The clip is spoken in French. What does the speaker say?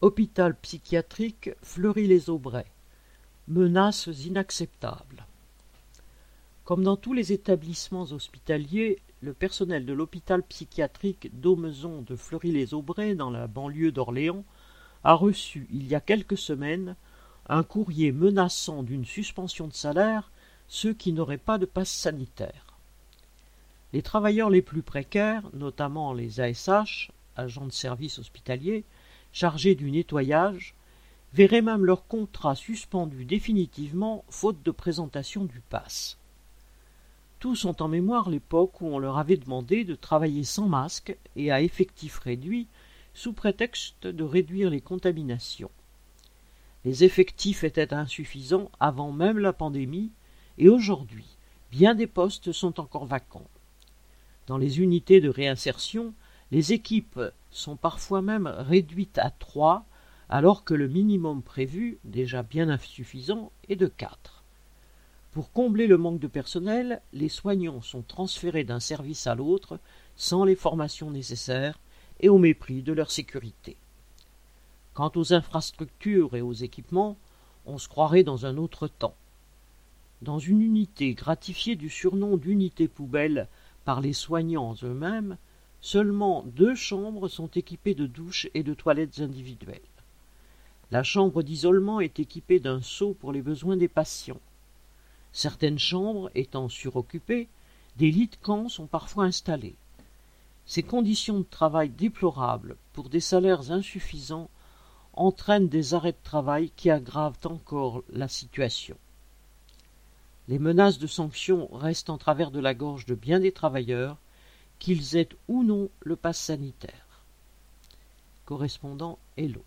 Hôpital psychiatrique Fleury-les-Aubrais. Menaces inacceptables. Comme dans tous les établissements hospitaliers, le personnel de l'hôpital psychiatrique d'Aumezon de Fleury-les-Aubrais, dans la banlieue d'Orléans, a reçu, il y a quelques semaines, un courrier menaçant d'une suspension de salaire ceux qui n'auraient pas de passe sanitaire. Les travailleurs les plus précaires, notamment les ASH, agents de service hospitalier, chargés du nettoyage, verraient même leur contrat suspendu définitivement faute de présentation du pass. Tous ont en mémoire l'époque où on leur avait demandé de travailler sans masque et à effectif réduit sous prétexte de réduire les contaminations. Les effectifs étaient insuffisants avant même la pandémie et aujourd'hui, bien des postes sont encore vacants. Dans les unités de réinsertion, les équipes sont parfois même réduites à trois, alors que le minimum prévu, déjà bien insuffisant, est de quatre. Pour combler le manque de personnel, les soignants sont transférés d'un service à l'autre sans les formations nécessaires et au mépris de leur sécurité. Quant aux infrastructures et aux équipements, on se croirait dans un autre temps. Dans une unité gratifiée du surnom d'unité poubelle par les soignants eux-mêmes, seulement deux chambres sont équipées de douches et de toilettes individuelles. La chambre d'isolement est équipée d'un seau pour les besoins des patients. Certaines chambres étant suroccupées, des lits de camp sont parfois installés. Ces conditions de travail déplorables pour des salaires insuffisants entraînent des arrêts de travail qui aggravent encore la situation. Les menaces de sanctions restent en travers de la gorge de bien des travailleurs, qu'ils aient ou non le pass sanitaire. Correspondant Hello.